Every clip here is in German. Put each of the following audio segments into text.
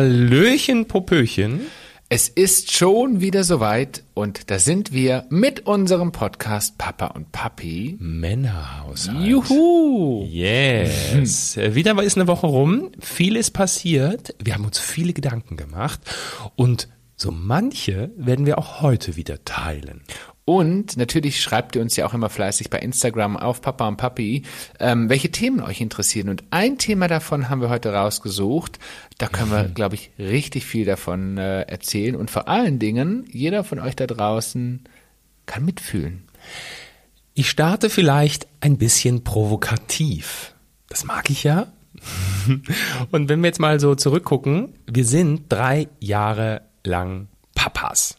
Hallöchen, Popöchen. Es ist schon wieder soweit und da sind wir mit unserem Podcast Papa und Papi. Männerhaushalt. Juhu! Yes. wieder ist eine Woche rum. Viel ist passiert. Wir haben uns viele Gedanken gemacht und so manche werden wir auch heute wieder teilen. Und natürlich schreibt ihr uns ja auch immer fleißig bei Instagram auf Papa und Papi, ähm, welche Themen euch interessieren. Und ein Thema davon haben wir heute rausgesucht. Da können wir, glaube ich, richtig viel davon äh, erzählen. Und vor allen Dingen, jeder von euch da draußen kann mitfühlen. Ich starte vielleicht ein bisschen provokativ. Das mag ich ja. Und wenn wir jetzt mal so zurückgucken, wir sind drei Jahre lang Papas.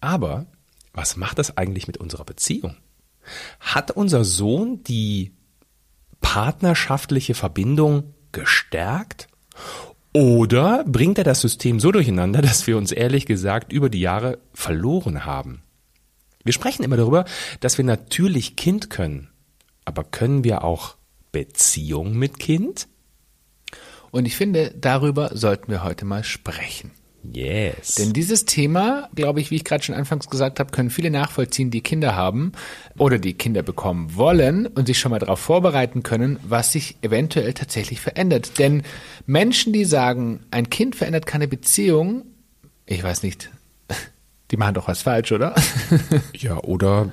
Aber was macht das eigentlich mit unserer Beziehung? Hat unser Sohn die partnerschaftliche Verbindung gestärkt? Oder bringt er das System so durcheinander, dass wir uns ehrlich gesagt über die Jahre verloren haben? Wir sprechen immer darüber, dass wir natürlich Kind können. Aber können wir auch Beziehung mit Kind? Und ich finde, darüber sollten wir heute mal sprechen. Yes. Denn dieses Thema, glaube ich, wie ich gerade schon anfangs gesagt habe, können viele nachvollziehen, die Kinder haben oder die Kinder bekommen wollen und sich schon mal darauf vorbereiten können, was sich eventuell tatsächlich verändert. Denn Menschen, die sagen, ein Kind verändert keine Beziehung, ich weiß nicht, die machen doch was falsch, oder? Ja, oder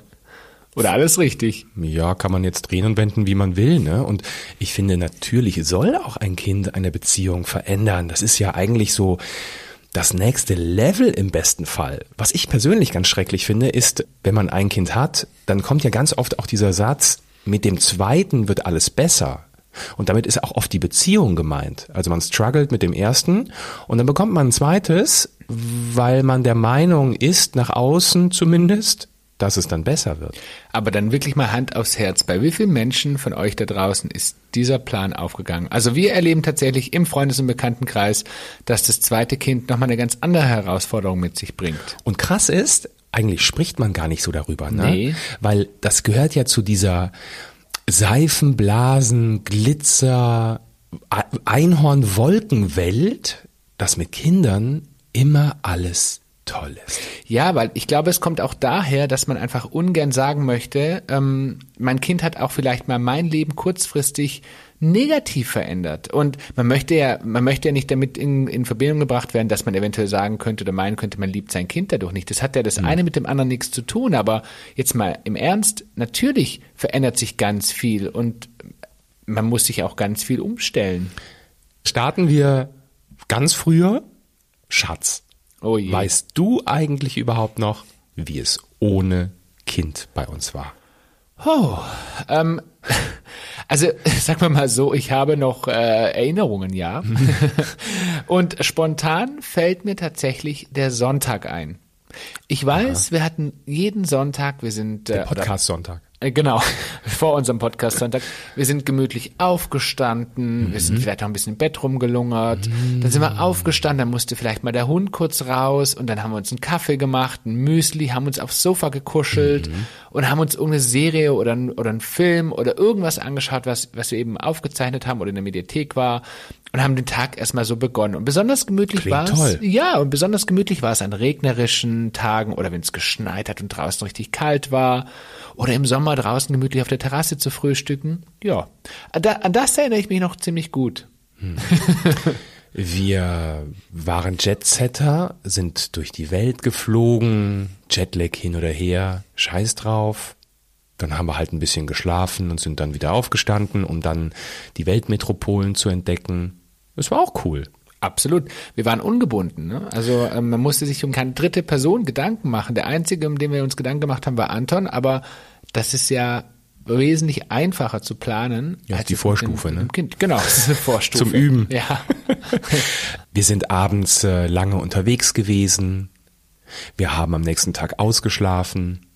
Oder alles richtig? Ja, kann man jetzt drehen und wenden, wie man will, ne? Und ich finde, natürlich soll auch ein Kind eine Beziehung verändern. Das ist ja eigentlich so das nächste Level im besten Fall. Was ich persönlich ganz schrecklich finde, ist, wenn man ein Kind hat, dann kommt ja ganz oft auch dieser Satz, mit dem zweiten wird alles besser. Und damit ist auch oft die Beziehung gemeint. Also man struggelt mit dem ersten und dann bekommt man ein zweites, weil man der Meinung ist, nach außen zumindest, dass es dann besser wird. Aber dann wirklich mal Hand aufs Herz. Bei wie vielen Menschen von euch da draußen ist dieser Plan aufgegangen? Also wir erleben tatsächlich im Freundes- und Bekanntenkreis, dass das zweite Kind nochmal eine ganz andere Herausforderung mit sich bringt. Und krass ist, eigentlich spricht man gar nicht so darüber, ne? Nee. Weil das gehört ja zu dieser Seifenblasen, Glitzer, Einhorn-Wolkenwelt, dass mit Kindern immer alles toll ist. Ja, weil ich glaube, es kommt auch daher, dass man einfach ungern sagen möchte, ähm, mein Kind hat auch vielleicht mal mein Leben kurzfristig negativ verändert. Und man möchte ja, man möchte ja nicht damit in, in Verbindung gebracht werden, dass man eventuell sagen könnte oder meinen könnte, man liebt sein Kind dadurch nicht. Das hat ja das eine mit dem anderen nichts zu tun. Aber jetzt mal im Ernst, natürlich verändert sich ganz viel und man muss sich auch ganz viel umstellen. Starten wir ganz früher. Schatz, Oh je. weißt du eigentlich überhaupt noch, wie es ohne Kind bei uns war? Oh, ähm, also sagen wir mal so, ich habe noch äh, Erinnerungen, ja. Und spontan fällt mir tatsächlich der Sonntag ein. Ich weiß, wir hatten jeden Sonntag, wir sind äh, Podcast-Sonntag. Äh, Genau, vor unserem Podcast Sonntag. Wir sind gemütlich aufgestanden, wir sind vielleicht noch ein bisschen im Bett rumgelungert. Dann sind wir aufgestanden, dann musste vielleicht mal der Hund kurz raus und dann haben wir uns einen Kaffee gemacht, ein Müsli, haben uns aufs Sofa gekuschelt und haben uns irgendeine Serie oder, oder einen Film oder irgendwas angeschaut, was, was wir eben aufgezeichnet haben oder in der Mediathek war und haben den Tag erstmal so begonnen. Und besonders gemütlich war es. Ja, und besonders gemütlich war es an regnerischen Tagen oder wenn es geschneit hat und draußen richtig kalt war oder im Sommer draußen gemütlich auf der Terrasse zu frühstücken. Ja, an, da, an das erinnere ich mich noch ziemlich gut. Wir waren Jetsetter, sind durch die Welt geflogen, Jetlag hin oder her, scheiß drauf. Dann haben wir halt ein bisschen geschlafen und sind dann wieder aufgestanden, um dann die Weltmetropolen zu entdecken. Es war auch cool. Absolut. Wir waren ungebunden. Ne? Also ähm, man musste sich um keine dritte Person Gedanken machen. Der einzige, um den wir uns Gedanken gemacht haben, war Anton. Aber das ist ja wesentlich einfacher zu planen. Ja, als die Vorstufe, dem, ne? Kind. Genau, das ist eine Vorstufe. Zum Üben. Ja. Wir sind abends äh, lange unterwegs gewesen. Wir haben am nächsten Tag ausgeschlafen.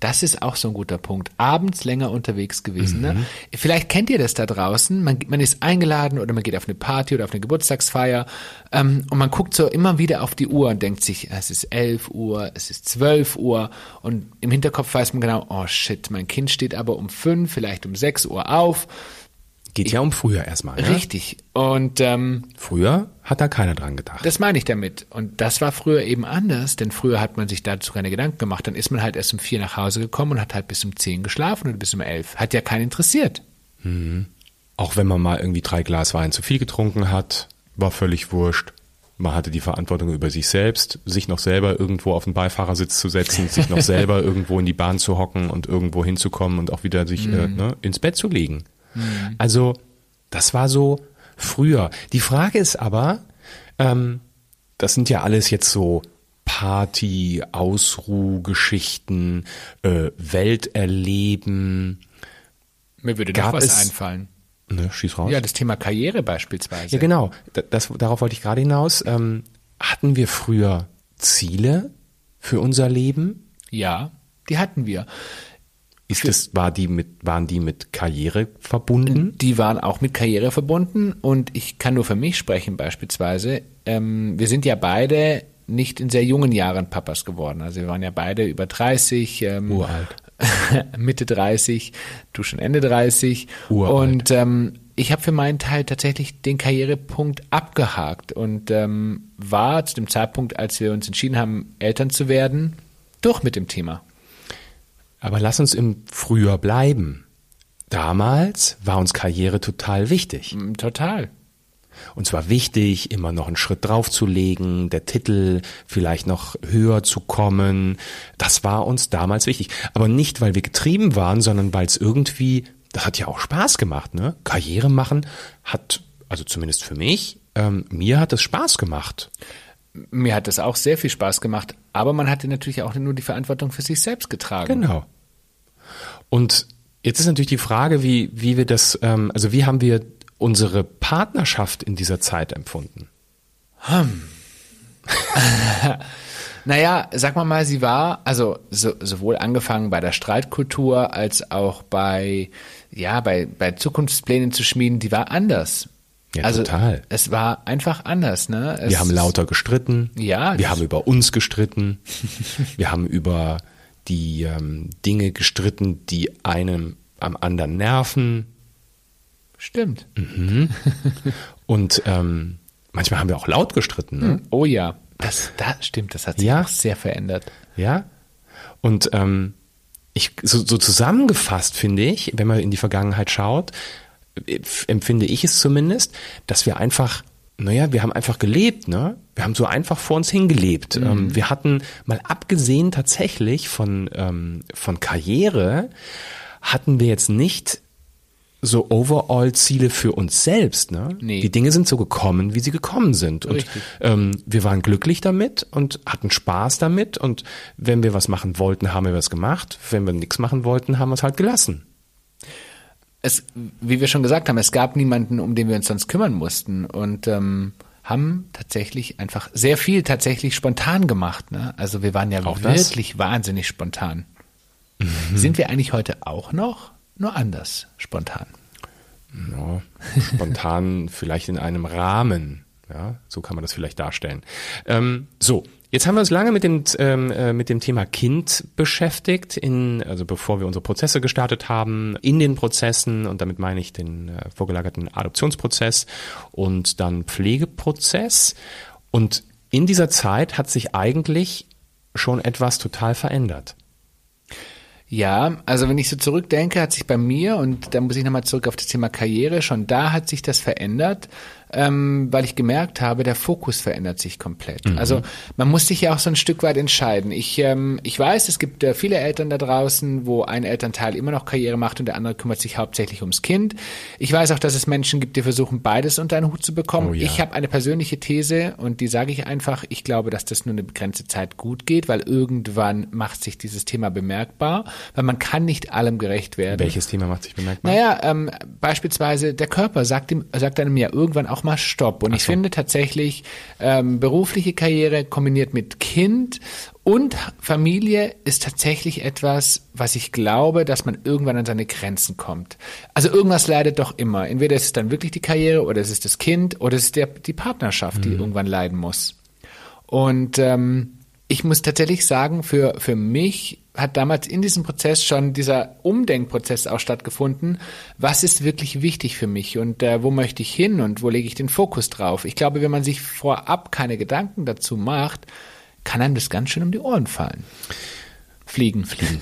Das ist auch so ein guter Punkt. Abends länger unterwegs gewesen. Ne? Vielleicht kennt ihr das da draußen. Man, man ist eingeladen oder man geht auf eine Party oder auf eine Geburtstagsfeier ähm, und man guckt so immer wieder auf die Uhr und denkt sich, es ist 11 Uhr, es ist 12 Uhr und im Hinterkopf weiß man genau, oh shit, mein Kind steht aber um 5, vielleicht um 6 Uhr auf. Geht ja um früher erstmal. Ne? Richtig. Und ähm, Früher hat da keiner dran gedacht. Das meine ich damit. Und das war früher eben anders, denn früher hat man sich dazu keine Gedanken gemacht. Dann ist man halt erst um vier nach Hause gekommen und hat halt bis um zehn geschlafen oder bis um elf. Hat ja keinen interessiert. Mhm. Auch wenn man mal irgendwie drei Glas Wein zu viel getrunken hat, war völlig wurscht. Man hatte die Verantwortung über sich selbst, sich noch selber irgendwo auf den Beifahrersitz zu setzen, sich noch selber irgendwo in die Bahn zu hocken und irgendwo hinzukommen und auch wieder sich mhm. äh, ne, ins Bett zu legen. Mhm. Also das war so früher. Die Frage ist aber, ähm, das sind ja alles jetzt so Party, Ausruhgeschichten, äh, Welt erleben. Mir würde Gab noch was einfallen. Ne, schieß raus. Ja, das Thema Karriere beispielsweise. Ja, genau. Das, darauf wollte ich gerade hinaus. Ähm, hatten wir früher Ziele für unser Leben? Ja, die hatten wir. Ist das, war die mit, waren die mit Karriere verbunden? Die waren auch mit Karriere verbunden und ich kann nur für mich sprechen beispielsweise. Ähm, wir sind ja beide nicht in sehr jungen Jahren Papas geworden. Also wir waren ja beide über 30. Ähm, Uralt. Mitte 30, du schon Ende 30. Uralt. Und ähm, ich habe für meinen Teil tatsächlich den Karrierepunkt abgehakt und ähm, war zu dem Zeitpunkt, als wir uns entschieden haben, Eltern zu werden, durch mit dem Thema. Aber lass uns im Frühjahr bleiben. Damals war uns Karriere total wichtig. Mm, total. Und zwar wichtig, immer noch einen Schritt draufzulegen, der Titel vielleicht noch höher zu kommen. Das war uns damals wichtig. Aber nicht, weil wir getrieben waren, sondern weil es irgendwie, das hat ja auch Spaß gemacht, ne? Karriere machen hat, also zumindest für mich, ähm, mir hat es Spaß gemacht. Mir hat es auch sehr viel Spaß gemacht, aber man hatte natürlich auch nur die Verantwortung für sich selbst getragen. Genau. Und jetzt ist natürlich die Frage, wie, wie wir das, ähm, also wie haben wir unsere Partnerschaft in dieser Zeit empfunden? Hm. naja, sag mal mal, sie war, also so, sowohl angefangen bei der Streitkultur als auch bei, ja, bei, bei Zukunftsplänen zu schmieden, die war anders. Ja, also, total. Es war einfach anders, ne? Es, wir haben lauter gestritten. Ja. Wir haben über uns gestritten. wir haben über die ähm, Dinge gestritten, die einem am anderen nerven. Stimmt. Mhm. Und ähm, manchmal haben wir auch laut gestritten. Ne? Hm. Oh ja, das, das stimmt, das hat sich ja. auch sehr verändert. Ja. Und ähm, ich, so, so zusammengefasst finde ich, wenn man in die Vergangenheit schaut, empfinde ich es zumindest, dass wir einfach naja, wir haben einfach gelebt, ne? Wir haben so einfach vor uns hingelebt. Mhm. Ähm, wir hatten mal abgesehen tatsächlich von, ähm, von Karriere, hatten wir jetzt nicht so Overall-Ziele für uns selbst. Ne? Nee. Die Dinge sind so gekommen, wie sie gekommen sind. Und ähm, wir waren glücklich damit und hatten Spaß damit. Und wenn wir was machen wollten, haben wir was gemacht. Wenn wir nichts machen wollten, haben wir es halt gelassen. Es, wie wir schon gesagt haben, es gab niemanden, um den wir uns sonst kümmern mussten. Und ähm, haben tatsächlich einfach sehr viel tatsächlich spontan gemacht. Ne? Also wir waren ja auch wirklich das? wahnsinnig spontan. Mhm. Sind wir eigentlich heute auch noch? nur anders, spontan. Ja, spontan vielleicht in einem Rahmen. Ja, so kann man das vielleicht darstellen. Ähm, so, Jetzt haben wir uns lange mit dem, ähm, äh, mit dem Thema Kind beschäftigt, in, also bevor wir unsere Prozesse gestartet haben, in den Prozessen, und damit meine ich den äh, vorgelagerten Adoptionsprozess und dann Pflegeprozess. Und in dieser Zeit hat sich eigentlich schon etwas total verändert. Ja, also wenn ich so zurückdenke, hat sich bei mir, und da muss ich nochmal zurück auf das Thema Karriere, schon da hat sich das verändert ähm, weil ich gemerkt habe, der Fokus verändert sich komplett. Mhm. Also man muss sich ja auch so ein Stück weit entscheiden. Ich, ähm, ich weiß, es gibt äh, viele Eltern da draußen, wo ein Elternteil immer noch Karriere macht und der andere kümmert sich hauptsächlich ums Kind. Ich weiß auch, dass es Menschen gibt, die versuchen, beides unter einen Hut zu bekommen. Oh, ja. Ich habe eine persönliche These und die sage ich einfach, ich glaube, dass das nur eine begrenzte Zeit gut geht, weil irgendwann macht sich dieses Thema bemerkbar, weil man kann nicht allem gerecht werden. Welches Thema macht sich bemerkbar? Naja, ähm, beispielsweise der Körper sagt, ihm, sagt einem ja irgendwann auch mal Stopp. Und Ach ich so. finde tatsächlich ähm, berufliche Karriere kombiniert mit Kind und Familie ist tatsächlich etwas, was ich glaube, dass man irgendwann an seine Grenzen kommt. Also irgendwas leidet doch immer. Entweder ist es dann wirklich die Karriere oder es ist das Kind oder es ist der, die Partnerschaft, die mhm. irgendwann leiden muss. Und ähm, ich muss tatsächlich sagen, für, für mich hat damals in diesem Prozess schon dieser Umdenkprozess auch stattgefunden. Was ist wirklich wichtig für mich und äh, wo möchte ich hin und wo lege ich den Fokus drauf? Ich glaube, wenn man sich vorab keine Gedanken dazu macht, kann einem das ganz schön um die Ohren fallen. Fliegen. Fliegen.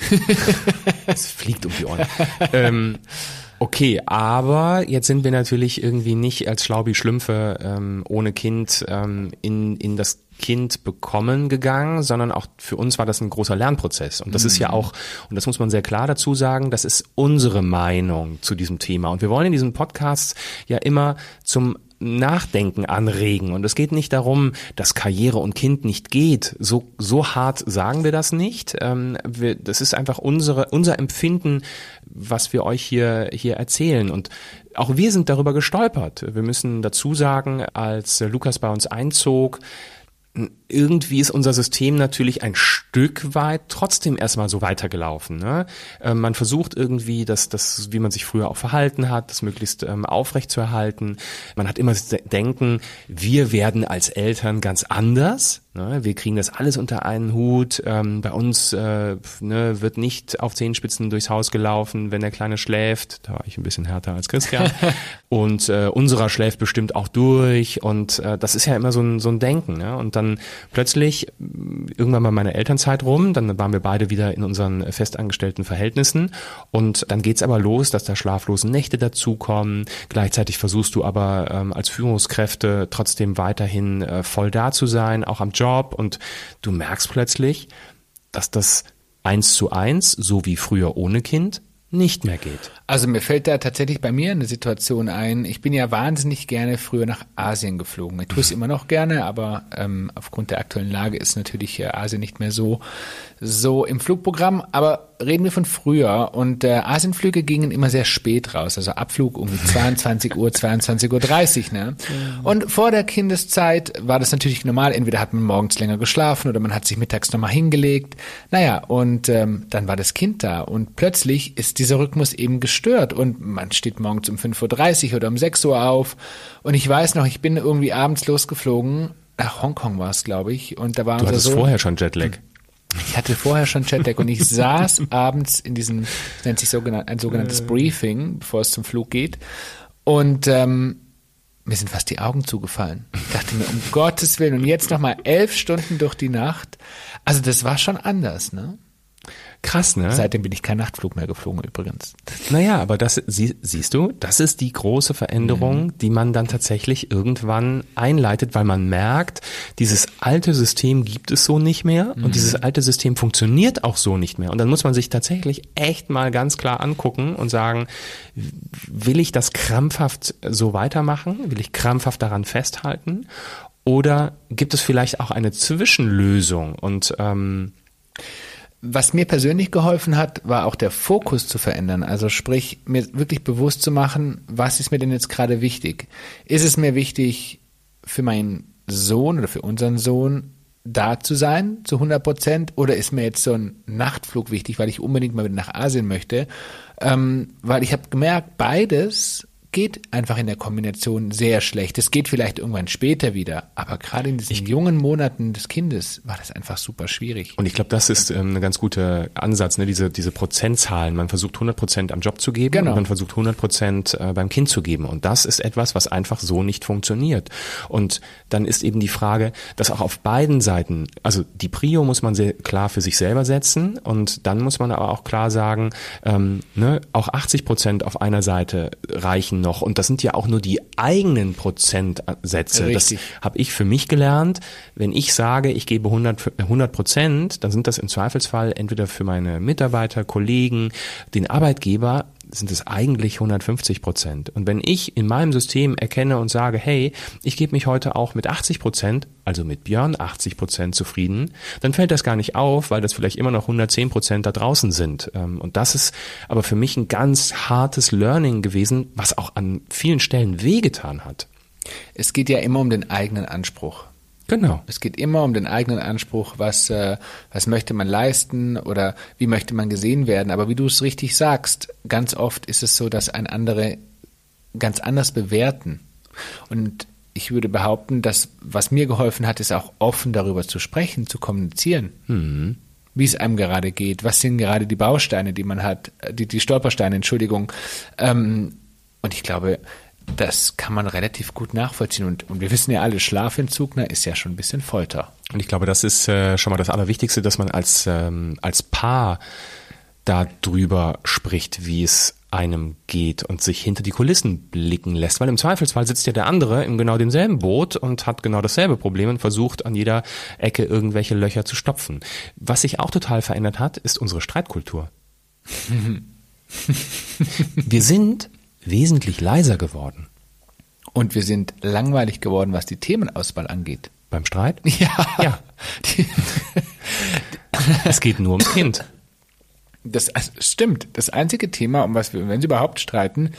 es fliegt um die Ohren. ähm, Okay, aber jetzt sind wir natürlich irgendwie nicht als Schlaubi Schlümpfe ähm, ohne Kind ähm, in, in das Kind bekommen gegangen, sondern auch für uns war das ein großer Lernprozess. Und das mhm. ist ja mhm. auch, und das muss man sehr klar dazu sagen, das ist unsere Meinung zu diesem Thema. Und wir wollen in diesem Podcast ja immer zum Nachdenken anregen. Und es geht nicht darum, dass Karriere und Kind nicht geht. So, so hart sagen wir das nicht. Ähm, wir, das ist einfach unsere, unser Empfinden, was wir euch hier, hier erzählen. Und auch wir sind darüber gestolpert. Wir müssen dazu sagen, als Lukas bei uns einzog, irgendwie ist unser System natürlich ein Stück weit trotzdem erstmal so weitergelaufen. Ne? Ähm, man versucht irgendwie, das, das, wie man sich früher auch verhalten hat, das möglichst ähm, aufrecht zu erhalten. Man hat immer das Denken, wir werden als Eltern ganz anders. Ne? Wir kriegen das alles unter einen Hut. Ähm, bei uns äh, ne, wird nicht auf Zehenspitzen durchs Haus gelaufen, wenn der Kleine schläft. Da war ich ein bisschen härter als Christian. und äh, unserer schläft bestimmt auch durch. Und äh, das ist ja immer so ein, so ein Denken. Ne? Und dann plötzlich irgendwann mal meine Elternzeit rum, dann waren wir beide wieder in unseren festangestellten Verhältnissen und dann geht's aber los, dass da schlaflose Nächte dazukommen. Gleichzeitig versuchst du aber ähm, als Führungskräfte trotzdem weiterhin äh, voll da zu sein, auch am Job und du merkst plötzlich, dass das eins zu eins, so wie früher ohne Kind, nicht mehr geht. Also mir fällt da tatsächlich bei mir eine Situation ein. Ich bin ja wahnsinnig gerne früher nach Asien geflogen. Ich tue es immer noch gerne, aber ähm, aufgrund der aktuellen Lage ist natürlich äh, Asien nicht mehr so so im Flugprogramm. Aber reden wir von früher und äh, Asienflüge gingen immer sehr spät raus, also Abflug um 22 Uhr, 22 Uhr 30. Ne? Und vor der Kindeszeit war das natürlich normal. Entweder hat man morgens länger geschlafen oder man hat sich mittags nochmal hingelegt. Naja, und ähm, dann war das Kind da und plötzlich ist dieser Rhythmus eben gestört und man steht morgens um 5.30 Uhr oder um 6 Uhr auf und ich weiß noch, ich bin irgendwie abends losgeflogen, nach Hongkong war es, glaube ich, und da war Du hattest so, vorher schon Jetlag. Ich hatte vorher schon Jetlag und ich saß abends in diesem, das nennt sich sogenannt, ein sogenanntes Briefing, bevor es zum Flug geht und ähm, mir sind fast die Augen zugefallen. Ich dachte mir, um Gottes Willen, und jetzt nochmal elf Stunden durch die Nacht. Also das war schon anders, ne? Krass, ne? Seitdem bin ich kein Nachtflug mehr geflogen übrigens. Naja, aber das sie, siehst du, das ist die große Veränderung, mhm. die man dann tatsächlich irgendwann einleitet, weil man merkt, dieses alte System gibt es so nicht mehr mhm. und dieses alte System funktioniert auch so nicht mehr. Und dann muss man sich tatsächlich echt mal ganz klar angucken und sagen, will ich das krampfhaft so weitermachen? Will ich krampfhaft daran festhalten? Oder gibt es vielleicht auch eine Zwischenlösung? Und ähm, was mir persönlich geholfen hat, war auch der Fokus zu verändern. Also sprich, mir wirklich bewusst zu machen, was ist mir denn jetzt gerade wichtig? Ist es mir wichtig, für meinen Sohn oder für unseren Sohn da zu sein, zu 100 Prozent? Oder ist mir jetzt so ein Nachtflug wichtig, weil ich unbedingt mal wieder nach Asien möchte? Ähm, weil ich habe gemerkt, beides geht einfach in der Kombination sehr schlecht. Es geht vielleicht irgendwann später wieder, aber gerade in diesen ich, jungen Monaten des Kindes war das einfach super schwierig. Und ich glaube, das ist ähm, ein ganz guter Ansatz, ne? diese, diese Prozentzahlen. Man versucht 100 Prozent am Job zu geben genau. und man versucht 100 Prozent äh, beim Kind zu geben. Und das ist etwas, was einfach so nicht funktioniert. Und dann ist eben die Frage, dass auch auf beiden Seiten, also die Prio muss man sehr klar für sich selber setzen und dann muss man aber auch klar sagen, ähm, ne, auch 80 Prozent auf einer Seite reichen Prozenten noch. Und das sind ja auch nur die eigenen Prozentsätze. Richtig. Das habe ich für mich gelernt. Wenn ich sage, ich gebe 100, 100 Prozent, dann sind das im Zweifelsfall entweder für meine Mitarbeiter, Kollegen, den Arbeitgeber sind es eigentlich 150 Prozent. Und wenn ich in meinem System erkenne und sage, hey, ich gebe mich heute auch mit 80 Prozent, also mit Björn 80 Prozent zufrieden, dann fällt das gar nicht auf, weil das vielleicht immer noch 110 Prozent da draußen sind. Ähm, und das ist aber für mich ein ganz hartes Learning gewesen, was auch an vielen Stellen wehgetan hat. Es geht ja immer um den eigenen Anspruch. Genau. Es geht immer um den eigenen Anspruch, was, äh, was möchte man leisten oder wie möchte man gesehen werden. Aber wie du es richtig sagst, ganz oft ist es so, dass ein andere ganz anders bewerten. Und ich würde behaupten, dass was mir geholfen hat, ist auch offen darüber zu sprechen, zu kommunizieren. Mhm. Wie es einem gerade geht, was sind gerade die Bausteine, die man hat, äh, die, die Stolpersteine, Entschuldigung. Ähm, und ich glaube, das kann man relativ gut nachvollziehen. Und, und wir wissen ja alle, Schlafentzug na, ist ja schon ein bisschen Folter. Und ich glaube, das ist äh, schon mal das Allerwichtigste, dass man als, ähm, als Paar darüber spricht, wie es einem geht und sich hinter die Kulissen blicken lässt. Weil im Zweifelsfall sitzt ja der andere in genau demselben Boot und hat genau dasselbe Problem und versucht an jeder Ecke irgendwelche Löcher zu stopfen. Was sich auch total verändert hat, ist unsere Streitkultur. Wir sind wesentlich leiser geworden. Und wir sind langweilig geworden, was die Themenauswahl angeht. Beim Streit? Ja. Ja. es geht nur ums Kind. Das also, stimmt. Das einzige Thema, um was wir, wenn sie überhaupt streiten,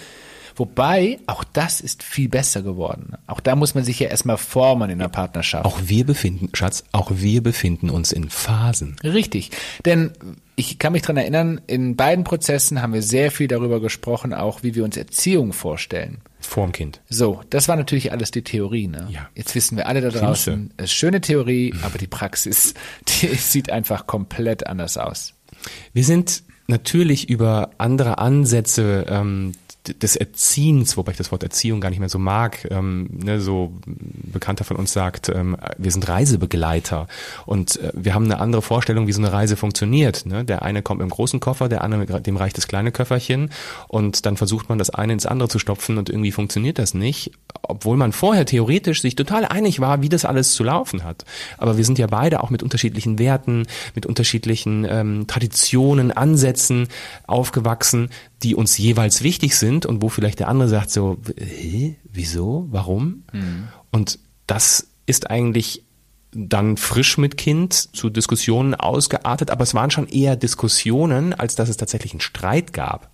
wobei auch das ist viel besser geworden. Auch da muss man sich ja erstmal formen in der Partnerschaft. Auch wir befinden, Schatz, auch wir befinden uns in Phasen. Richtig. Denn ich kann mich dran erinnern, in beiden Prozessen haben wir sehr viel darüber gesprochen, auch wie wir uns Erziehung vorstellen. Vorm Kind. So, das war natürlich alles die Theorie. Ne? Ja. Jetzt wissen wir alle da draußen, ist schöne Theorie, aber die Praxis, die sieht einfach komplett anders aus. Wir sind natürlich über andere Ansätze ähm, des Erziehens, wobei ich das Wort Erziehung gar nicht mehr so mag, ähm, ne, so Bekannter von uns sagt, ähm, wir sind Reisebegleiter und äh, wir haben eine andere Vorstellung, wie so eine Reise funktioniert. Ne? Der eine kommt im großen Koffer, der andere dem reicht das kleine Köfferchen und dann versucht man das eine ins andere zu stopfen und irgendwie funktioniert das nicht, obwohl man vorher theoretisch sich total einig war, wie das alles zu laufen hat. Aber wir sind ja beide auch mit unterschiedlichen Werten, mit unterschiedlichen ähm, Traditionen, Ansätzen aufgewachsen, die uns jeweils wichtig sind und wo vielleicht der andere sagt so, hä, wieso, warum? Und das ist eigentlich dann frisch mit Kind zu Diskussionen ausgeartet, aber es waren schon eher Diskussionen, als dass es tatsächlich einen Streit gab.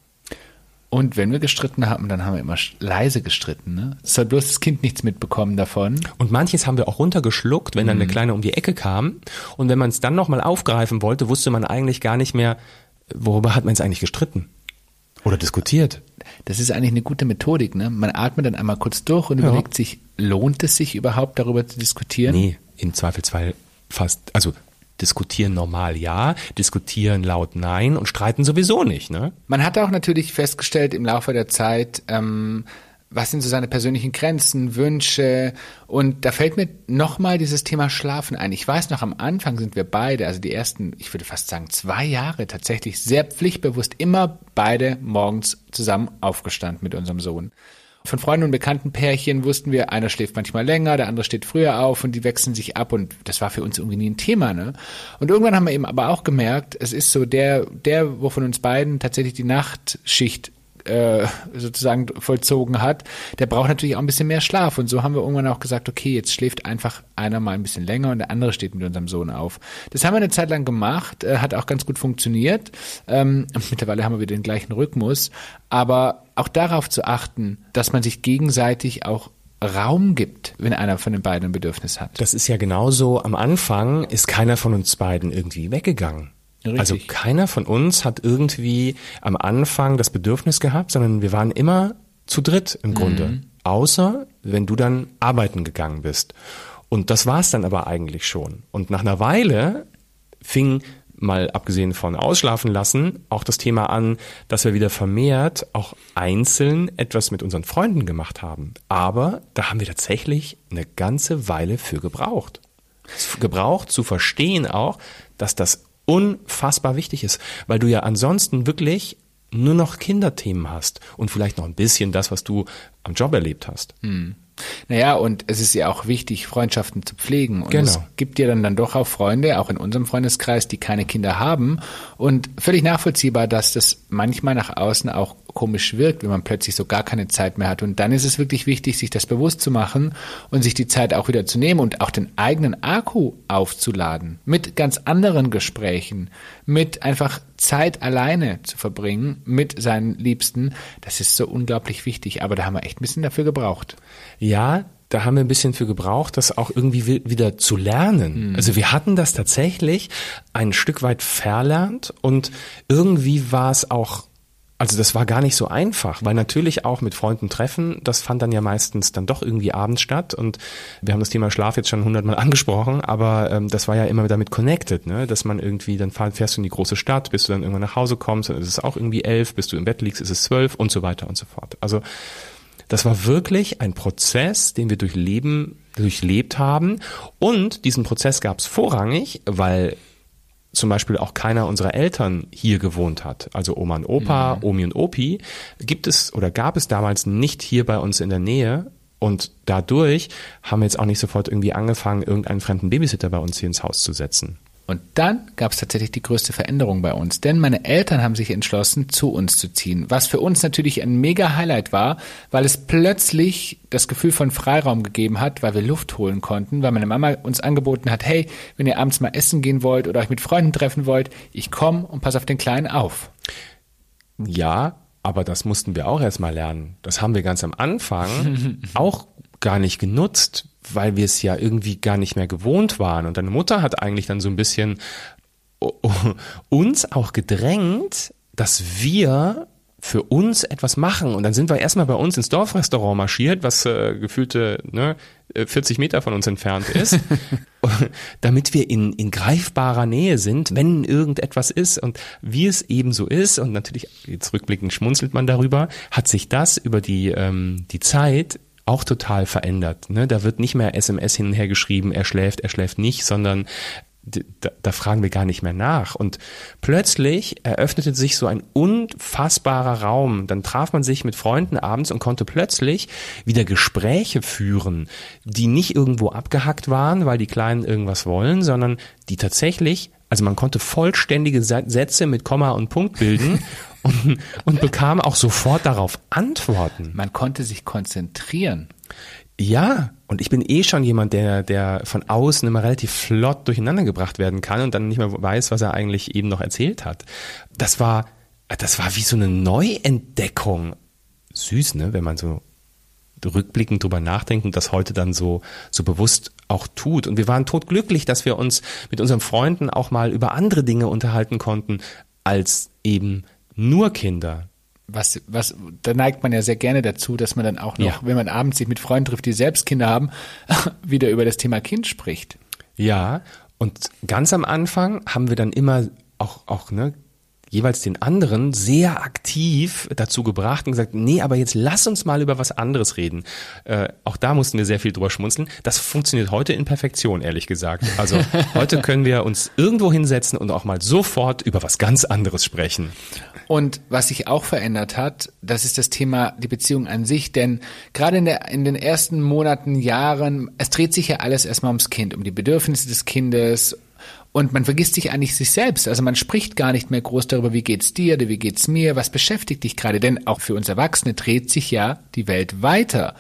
Und wenn wir gestritten haben, dann haben wir immer leise gestritten. Ne? Es soll bloß das Kind nichts mitbekommen davon. Und manches haben wir auch runtergeschluckt, wenn dann der Kleine um die Ecke kam. Und wenn man es dann nochmal aufgreifen wollte, wusste man eigentlich gar nicht mehr, worüber hat man es eigentlich gestritten oder diskutiert. Das ist eigentlich eine gute Methodik. Ne? Man atmet dann einmal kurz durch und Ja. überlegt sich, lohnt es sich überhaupt darüber zu diskutieren? Nee, im Zweifelsfall fast, also diskutieren normal ja, diskutieren laut nein und streiten sowieso nicht, ne? Man hat auch natürlich festgestellt im Laufe der Zeit, ähm, was sind so seine persönlichen Grenzen, Wünsche und da fällt mir nochmal dieses Thema Schlafen ein. Ich weiß noch, am Anfang sind wir beide, also die ersten, ich würde fast sagen zwei Jahre tatsächlich sehr pflichtbewusst immer beide morgens zusammen aufgestanden mit unserem Sohn. Von Freunden und bekannten Pärchen wussten wir, einer schläft manchmal länger, der andere steht früher auf und die wechseln sich ab und das war für uns irgendwie nie ein Thema, ne? Und irgendwann haben wir eben aber auch gemerkt, es ist so der, der, wo von uns beiden tatsächlich die Nachtschicht äh, sozusagen vollzogen hat, der braucht natürlich auch ein bisschen mehr Schlaf. Und so haben wir irgendwann auch gesagt, okay, jetzt schläft einfach einer mal ein bisschen länger und der andere steht mit unserem Sohn auf. Das haben wir eine Zeit lang gemacht, äh, hat auch ganz gut funktioniert. Ähm, mittlerweile haben wir wieder den gleichen Rhythmus. Aber auch darauf zu achten, dass man sich gegenseitig auch Raum gibt, wenn einer von den beiden ein Bedürfnis hat. Das ist ja genauso, am Anfang ist keiner von uns beiden irgendwie weggegangen. Richtig. Also keiner von uns hat irgendwie am Anfang das Bedürfnis gehabt, sondern wir waren immer zu dritt im Grunde. Außer wenn du dann arbeiten gegangen bist. Und das war's dann aber eigentlich schon. Und nach einer Weile fing mal abgesehen von ausschlafen lassen, auch das Thema an, dass wir wieder vermehrt auch einzeln etwas mit unseren Freunden gemacht haben. Aber da haben wir tatsächlich eine ganze Weile für gebraucht. Gebraucht zu verstehen auch, dass das unfassbar wichtig ist, weil du ja ansonsten wirklich nur noch Kinderthemen hast und vielleicht noch ein bisschen das, was du am Job erlebt hast. Naja, und es ist ja auch wichtig, Freundschaften zu pflegen. Und Genau. es gibt ja dann, dann doch auch Freunde, auch in unserem Freundeskreis, die keine Kinder haben. Und völlig nachvollziehbar, dass das manchmal nach außen auch komisch wirkt, wenn man plötzlich so gar keine Zeit mehr hat. Und dann ist es wirklich wichtig, sich das bewusst zu machen und sich die Zeit auch wieder zu nehmen und auch den eigenen Akku aufzuladen. Mit ganz anderen Gesprächen, mit einfach Zeit alleine zu verbringen mit seinen Liebsten. Das ist so unglaublich wichtig. Aber da haben wir echt ein bisschen dafür gebraucht. Ja, da haben wir ein bisschen für gebraucht, das auch irgendwie wi- wieder zu lernen. Also wir hatten das tatsächlich ein Stück weit verlernt und irgendwie war es auch Also das war gar nicht so einfach, weil natürlich auch mit Freunden treffen, das fand dann ja meistens dann doch irgendwie abends statt und wir haben das Thema Schlaf jetzt schon hundertmal angesprochen, aber ähm, das war ja immer damit connected, ne? dass man irgendwie, dann fährst du in die große Stadt, bis du dann irgendwann nach Hause kommst, dann ist es auch irgendwie elf, bis du im Bett liegst, ist es zwölf und so weiter und so fort. Also das war wirklich ein Prozess, den wir durchleben, durchlebt haben und diesen Prozess gab es vorrangig, weil zum Beispiel auch keiner unserer Eltern hier gewohnt hat, also Oma und Opa, mhm. Omi und Opi, gibt es oder gab es damals nicht hier bei uns in der Nähe. Und dadurch haben wir jetzt auch nicht sofort irgendwie angefangen, irgendeinen fremden Babysitter bei uns hier ins Haus zu setzen. Und dann gab es tatsächlich die größte Veränderung bei uns, denn meine Eltern haben sich entschlossen, zu uns zu ziehen, was für uns natürlich ein mega Highlight war, weil es plötzlich das Gefühl von Freiraum gegeben hat, weil wir Luft holen konnten, weil meine Mama uns angeboten hat, hey, wenn ihr abends mal essen gehen wollt oder euch mit Freunden treffen wollt, ich komme und pass auf den Kleinen auf. Ja, aber das mussten wir auch erstmal lernen. Das haben wir ganz am Anfang auch gar nicht genutzt, weil wir es ja irgendwie gar nicht mehr gewohnt waren. Und deine Mutter hat eigentlich dann so ein bisschen uns auch gedrängt, dass wir für uns etwas machen. Und dann sind wir erstmal bei uns ins Dorfrestaurant marschiert, was äh, gefühlte ne, 40 äh, Meter von uns entfernt ist, damit wir in, in greifbarer Nähe sind, wenn irgendetwas ist. Und wie es eben so ist, und natürlich, jetzt rückblickend schmunzelt man darüber, hat sich das über die, ähm, die Zeit auch total verändert. Ne? Da wird nicht mehr SMS hin und her geschrieben, er schläft, er schläft nicht, sondern da, da fragen wir gar nicht mehr nach. Und plötzlich eröffnete sich so ein unfassbarer Raum. Dann traf man sich mit Freunden abends und konnte plötzlich wieder Gespräche führen, die nicht irgendwo abgehackt waren, weil die Kleinen irgendwas wollen, sondern die tatsächlich, also man konnte vollständige Sätze mit Komma und Punkt bilden und, und bekam auch sofort darauf Antworten. Man konnte sich konzentrieren. Ja, und ich bin eh schon jemand, der, der von außen immer relativ flott durcheinander gebracht werden kann und dann nicht mehr weiß, was er eigentlich eben noch erzählt hat. Das war, das war wie so eine Neuentdeckung. Süß, ne, wenn man so rückblickend drüber nachdenkt und das heute dann so, so bewusst auch tut. Und wir waren totglücklich, dass wir uns mit unseren Freunden auch mal über andere Dinge unterhalten konnten, als eben nur Kinder. Was, was, da neigt man ja sehr gerne dazu, dass man dann auch noch, ja. wenn man abends sich mit Freunden trifft, die selbst Kinder haben, wieder über das Thema Kind spricht. Ja, und ganz am Anfang haben wir dann immer auch, auch ne, jeweils den anderen sehr aktiv dazu gebracht und gesagt, nee, aber jetzt lass uns mal über was anderes reden. Äh, auch da mussten wir sehr viel drüber schmunzeln. Das funktioniert heute in Perfektion, ehrlich gesagt. Also heute können wir uns irgendwo hinsetzen und auch mal sofort über was ganz anderes sprechen. Und was sich auch verändert hat, das ist das Thema die Beziehung an sich, denn gerade in, der, in den ersten Monaten, Jahren, es dreht sich ja alles erstmal ums Kind, um die Bedürfnisse des Kindes und man vergisst sich eigentlich sich selbst. Also man spricht gar nicht mehr groß darüber, wie geht's dir oder wie geht's mir, was beschäftigt dich gerade. Denn auch für uns Erwachsene dreht sich ja die Welt weiter.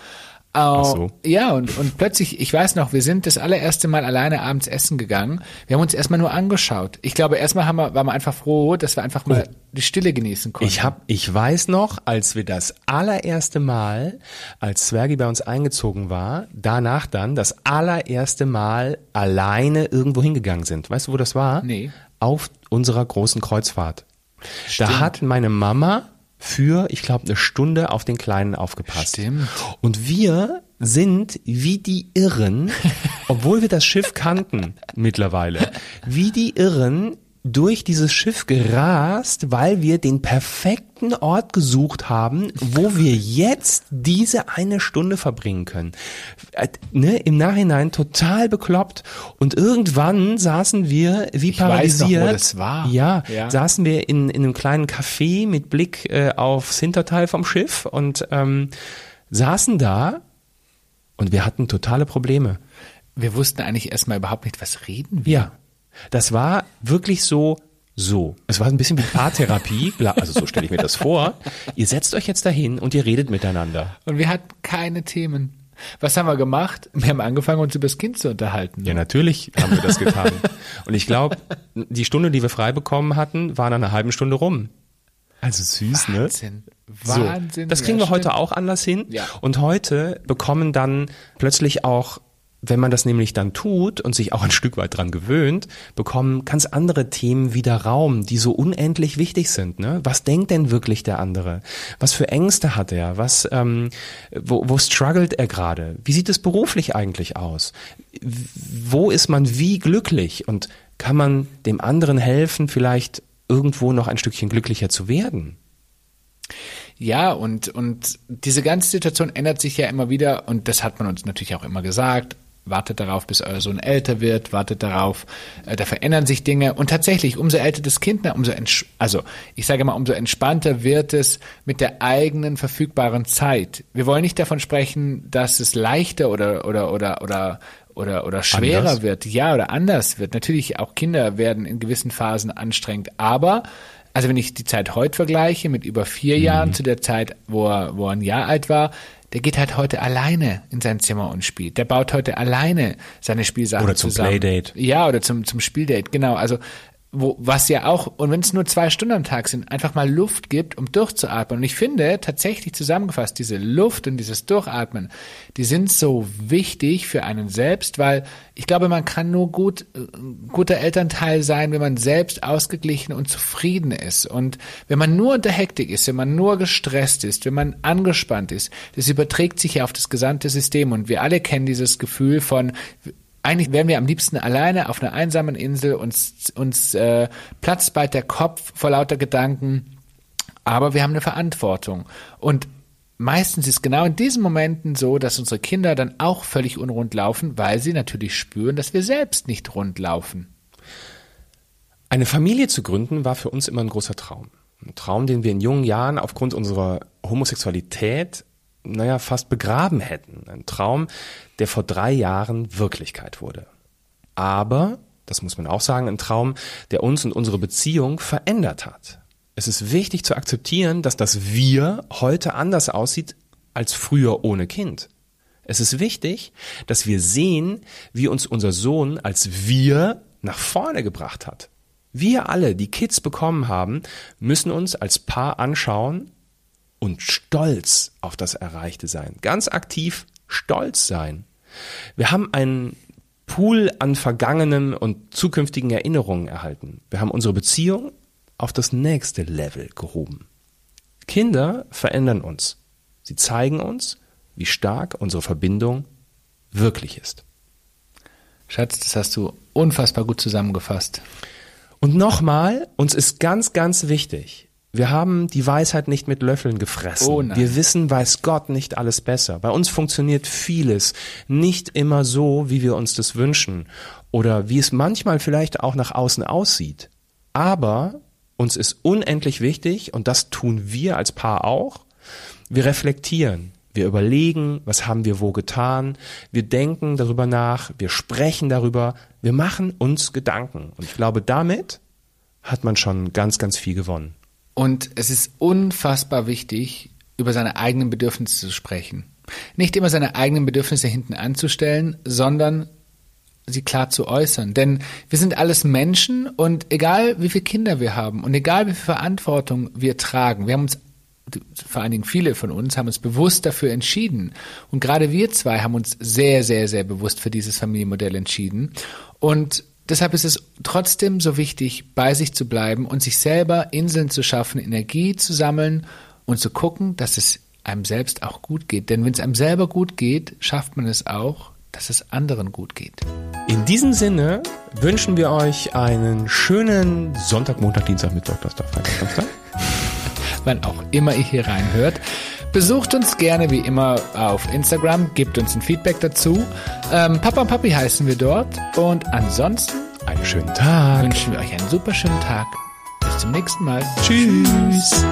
Ach so. Ja, und, und plötzlich, ich weiß noch, wir sind das allererste Mal alleine abends essen gegangen. Wir haben uns erstmal nur angeschaut. Ich glaube, erstmal haben wir, waren wir einfach froh, dass wir einfach mal oh. die Stille genießen konnten. Ich hab, ich weiß noch, als wir das allererste Mal, als Zwergi bei uns eingezogen war, danach dann das allererste Mal alleine irgendwo hingegangen sind. Weißt du, wo das war? Nee. Auf unserer großen Kreuzfahrt. Stimmt. Da hat meine Mama für, ich glaube, eine Stunde auf den Kleinen aufgepasst. Stimmt. Und wir sind wie die Irren, obwohl wir das Schiff kannten mittlerweile, wie die Irren durch dieses Schiff gerast, weil wir den perfekten Ort gesucht haben, wo wir jetzt diese eine Stunde verbringen können. Äh, ne, Im Nachhinein total bekloppt. Und irgendwann saßen wir wie ich paralysiert. Weiß noch, das war. Ja, ja, saßen wir in, in einem kleinen Café mit Blick äh, aufs Hinterteil vom Schiff und ähm, saßen da und wir hatten totale Probleme. Wir wussten eigentlich erstmal überhaupt nicht, was reden wir. Ja. Das war wirklich so, so. Es war ein bisschen wie Paartherapie, also so stelle ich mir das vor. Ihr setzt euch jetzt dahin und ihr redet miteinander. Und wir hatten keine Themen. Was haben wir gemacht? Wir haben angefangen, uns über das Kind zu unterhalten. Ja, natürlich haben wir das getan. und ich glaube, die Stunde, die wir frei bekommen hatten, war nach einer halben Stunde rum. Also süß, ne? Wahnsinn. ne? Wahnsinn. So, das kriegen ja, wir heute auch anders hin. Ja. Und heute bekommen dann plötzlich auch wenn man das nämlich dann tut und sich auch ein Stück weit dran gewöhnt, bekommen ganz andere Themen wieder Raum, die so unendlich wichtig sind. Ne? Was denkt denn wirklich der andere? Was für Ängste hat er? Was, ähm, wo, wo struggelt er gerade? Wie sieht es beruflich eigentlich aus? Wo ist man wie glücklich? Und kann man dem anderen helfen, vielleicht irgendwo noch ein Stückchen glücklicher zu werden? Ja, und, und diese ganze Situation ändert sich ja immer wieder und das hat man uns natürlich auch immer gesagt wartet darauf, bis euer Sohn älter wird, wartet darauf, äh, da verändern sich Dinge und tatsächlich, umso älter das Kind, umso also ich sage mal, umso entspannter wird es mit der eigenen verfügbaren Zeit. Wir wollen nicht davon sprechen, dass es leichter oder oder oder oder oder oder schwerer anders? wird, ja oder anders wird. Natürlich auch Kinder werden in gewissen Phasen anstrengend, aber also wenn ich die Zeit heute vergleiche mit über vier mhm. Jahren zu der Zeit, wo er, wo er ein Jahr alt war, der geht halt heute alleine in sein Zimmer und spielt. Der baut heute alleine seine Spielsachen oder zum zusammen. Playdate. Ja, oder zum, zum Spieldate, genau. Also wo, was ja auch, und wenn es nur zwei Stunden am Tag sind, einfach mal Luft gibt, um durchzuatmen. Und ich finde tatsächlich zusammengefasst, diese Luft und dieses Durchatmen, die sind so wichtig für einen selbst, weil ich glaube, man kann nur gut, äh, guter Elternteil sein, wenn man selbst ausgeglichen und zufrieden ist. Und wenn man nur unter Hektik ist, wenn man nur gestresst ist, wenn man angespannt ist, das überträgt sich ja auf das gesamte System. Und wir alle kennen dieses Gefühl von, eigentlich wären wir am liebsten alleine auf einer einsamen Insel, uns, uns äh, platzt bald der Kopf vor lauter Gedanken, aber wir haben eine Verantwortung. Und meistens ist genau in diesen Momenten so, dass unsere Kinder dann auch völlig unrund laufen, weil sie natürlich spüren, dass wir selbst nicht rund laufen. Eine Familie zu gründen war für uns immer ein großer Traum. Ein Traum, den wir in jungen Jahren aufgrund unserer Homosexualität naja, fast begraben hätten. Ein Traum, der vor drei Jahren Wirklichkeit wurde. Aber, das muss man auch sagen, ein Traum, der uns und unsere Beziehung verändert hat. Es ist wichtig zu akzeptieren, dass das Wir heute anders aussieht als früher ohne Kind. Es ist wichtig, dass wir sehen, wie uns unser Sohn als Wir nach vorne gebracht hat. Wir alle, die Kids bekommen haben, müssen uns als Paar anschauen und stolz auf das Erreichte sein. Ganz aktiv stolz sein. Wir haben einen Pool an vergangenen und zukünftigen Erinnerungen erhalten. Wir haben unsere Beziehung auf das nächste Level gehoben. Kinder verändern uns. Sie zeigen uns, wie stark unsere Verbindung wirklich ist. Schatz, das hast du unfassbar gut zusammengefasst. Und nochmal, uns ist ganz, ganz wichtig, wir haben die Weisheit nicht mit Löffeln gefressen. Oh wir wissen, weiß Gott, nicht alles besser. Bei uns funktioniert vieles nicht immer so, wie wir uns das wünschen oder wie es manchmal vielleicht auch nach außen aussieht. Aber uns ist unendlich wichtig, und das tun wir als Paar auch, wir reflektieren. Wir überlegen, was haben wir wo getan. Wir denken darüber nach. Wir sprechen darüber. Wir machen uns Gedanken. Und ich glaube, damit hat man schon ganz, ganz viel gewonnen. Und es ist unfassbar wichtig, über seine eigenen Bedürfnisse zu sprechen. Nicht immer seine eigenen Bedürfnisse hinten anzustellen, sondern sie klar zu äußern. Denn wir sind alles Menschen und egal wie viele Kinder wir haben und egal wie viel Verantwortung wir tragen, wir haben uns, vor allen Dingen viele von uns, haben uns bewusst dafür entschieden. Und gerade wir zwei haben uns sehr, sehr, sehr bewusst für dieses Familienmodell entschieden. Und Deshalb ist es trotzdem so wichtig, bei sich zu bleiben und sich selber Inseln zu schaffen, Energie zu sammeln und zu gucken, dass es einem selbst auch gut geht. Denn wenn es einem selber gut geht, schafft man es auch, dass es anderen gut geht. In diesem Sinne wünschen wir euch einen schönen Sonntag, Montag, Dienstag, Mittwoch, Donnerstag, Freitag, Samstag. Wann auch immer ihr hier reinhört. Besucht uns gerne wie immer auf Instagram, gebt uns ein Feedback dazu. Ähm, Papa und Papi heißen wir dort. Und ansonsten einen schönen Tag. Wünschen wir euch einen super schönen Tag. Bis zum nächsten Mal. Tschüss. Tschüss.